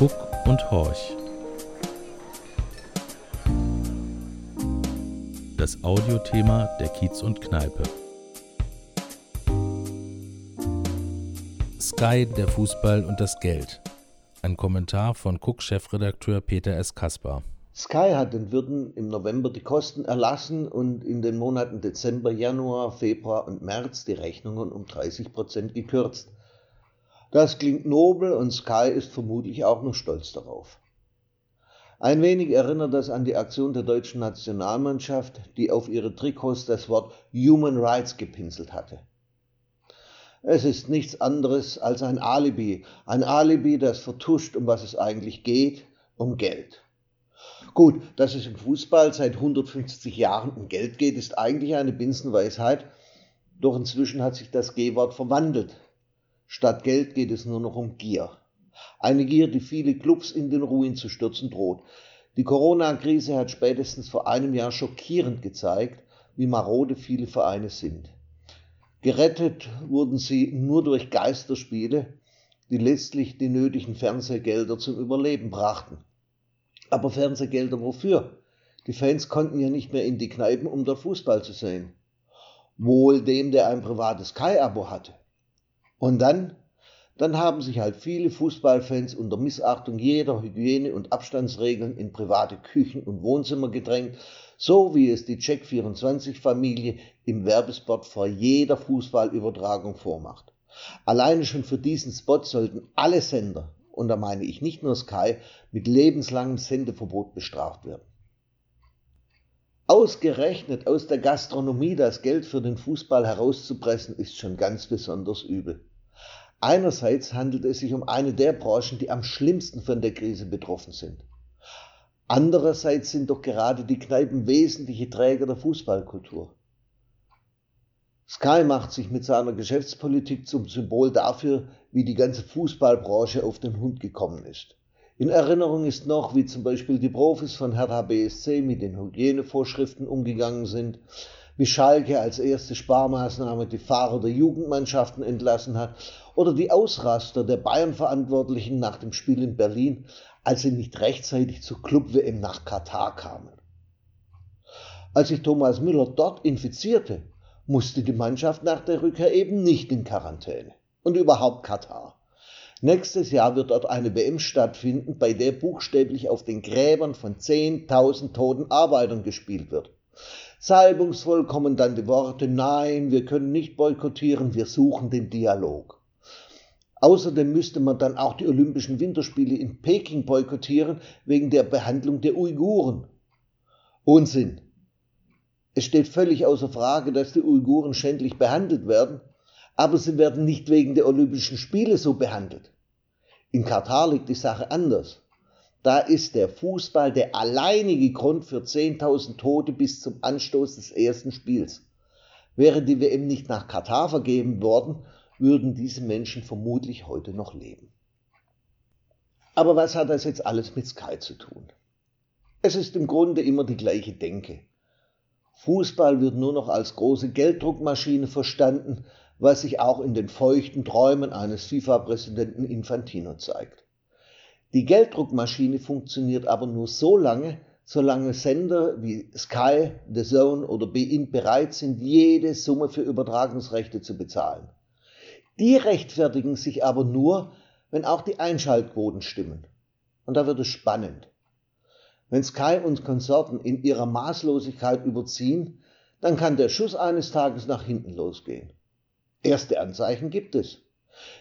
Guck und Horch. Das Audiothema der Kiez und Kneipe. Sky, der Fußball und das Geld. Ein Kommentar von Cook-Chefredakteur Peter S. Kaspar. Sky hat den Wirten im November die Kosten erlassen und in den Monaten Dezember, Januar, Februar und März die Rechnungen um 30 Prozent gekürzt. Das klingt nobel und Sky ist vermutlich auch noch stolz darauf. Ein wenig erinnert das an die Aktion der deutschen Nationalmannschaft, die auf ihre Trikots das Wort Human Rights gepinselt hatte. Es ist nichts anderes als ein Alibi, ein Alibi, das vertuscht, um was es eigentlich geht, um Geld. Gut, dass es im Fußball seit 150 Jahren um Geld geht, ist eigentlich eine Binsenweisheit, doch inzwischen hat sich das G-Wort verwandelt. Statt Geld geht es nur noch um Gier. Eine Gier, die viele Clubs in den Ruin zu stürzen droht. Die Corona-Krise hat spätestens vor einem Jahr schockierend gezeigt, wie marode viele Vereine sind. Gerettet wurden sie nur durch Geisterspiele, die letztlich die nötigen Fernsehgelder zum Überleben brachten. Aber Fernsehgelder wofür? Die Fans konnten ja nicht mehr in die Kneipen, um dort Fußball zu sehen. Wohl dem, der ein privates Kai-Abo hatte. Und dann, dann haben sich halt viele Fußballfans unter Missachtung jeder Hygiene- und Abstandsregeln in private Küchen und Wohnzimmer gedrängt, so wie es die Check24-Familie im Werbespot vor jeder Fußballübertragung vormacht. Alleine schon für diesen Spot sollten alle Sender, und da meine ich nicht nur Sky, mit lebenslangem Sendeverbot bestraft werden. Ausgerechnet aus der Gastronomie das Geld für den Fußball herauszupressen, ist schon ganz besonders übel. Einerseits handelt es sich um eine der Branchen, die am schlimmsten von der Krise betroffen sind. Andererseits sind doch gerade die Kneipen wesentliche Träger der Fußballkultur. Sky macht sich mit seiner Geschäftspolitik zum Symbol dafür, wie die ganze Fußballbranche auf den Hund gekommen ist. In Erinnerung ist noch, wie zum Beispiel die Profis von Hertha BSC mit den Hygienevorschriften umgegangen sind, wie Schalke als erste Sparmaßnahme die Fahrer der Jugendmannschaften entlassen hat oder die Ausraster der Bayern-Verantwortlichen nach dem Spiel in Berlin, als sie nicht rechtzeitig zur Club-WM nach Katar kamen. Als sich Thomas Müller dort infizierte, musste die Mannschaft nach der Rückkehr eben nicht in Quarantäne. Und überhaupt Katar. Nächstes Jahr wird dort eine WM stattfinden, bei der buchstäblich auf den Gräbern von 10.000 toten Arbeitern gespielt wird. Salbungsvoll kommen dann die Worte, nein, wir können nicht boykottieren, wir suchen den Dialog. Außerdem müsste man dann auch die Olympischen Winterspiele in Peking boykottieren wegen der Behandlung der Uiguren. Unsinn. Es steht völlig außer Frage, dass die Uiguren schändlich behandelt werden, aber sie werden nicht wegen der Olympischen Spiele so behandelt. In Katar liegt die Sache anders. Da ist der Fußball der alleinige Grund für 10.000 Tote bis zum Anstoß des ersten Spiels. Wäre die WM nicht nach Katar vergeben worden, würden diese Menschen vermutlich heute noch leben. Aber was hat das jetzt alles mit Sky zu tun? Es ist im Grunde immer die gleiche Denke. Fußball wird nur noch als große Gelddruckmaschine verstanden, was sich auch in den feuchten Träumen eines FIFA-Präsidenten Infantino zeigt. Die Gelddruckmaschine funktioniert aber nur so lange, solange Sender wie Sky, The Zone oder Bein bereit sind, jede Summe für Übertragungsrechte zu bezahlen. Die rechtfertigen sich aber nur, wenn auch die Einschaltquoten stimmen. Und da wird es spannend. Wenn Sky und Konsorten in ihrer Maßlosigkeit überziehen, dann kann der Schuss eines Tages nach hinten losgehen. Erste Anzeichen gibt es.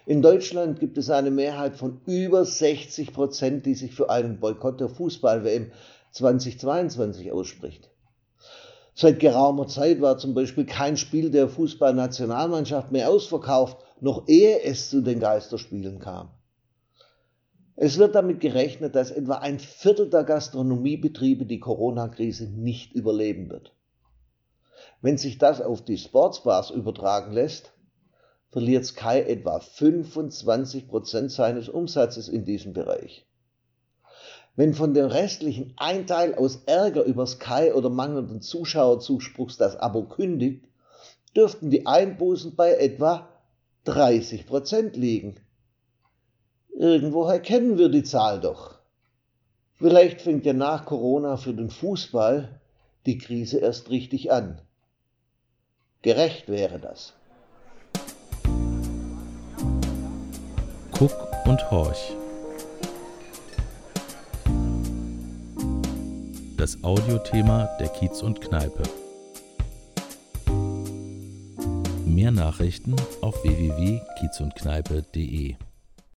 In Deutschland gibt es eine Mehrheit von über 60 Prozent, die sich für einen Boykott der Fußball-WM 2022 ausspricht. Seit geraumer Zeit war zum Beispiel kein Spiel der Fußballnationalmannschaft mehr ausverkauft, noch ehe es zu den Geisterspielen kam. Es wird damit gerechnet, dass etwa ein Viertel der Gastronomiebetriebe die Corona-Krise nicht überleben wird. Wenn sich das auf die Sportsbars übertragen lässt, verliert Sky etwa 25% seines Umsatzes in diesem Bereich. Wenn von den restlichen ein Teil aus Ärger über Sky oder mangelnden Zuschauerzuspruchs das Abo kündigt, dürften die Einbußen bei etwa 30% liegen. Irgendwoher kennen wir die Zahl doch. Vielleicht fängt ja nach Corona für den Fußball die Krise erst richtig an. Gerecht wäre das. Guck und horch. Das Audiothema der Kiez und Kneipe. Mehr Nachrichten auf www.kiezundkneipe.de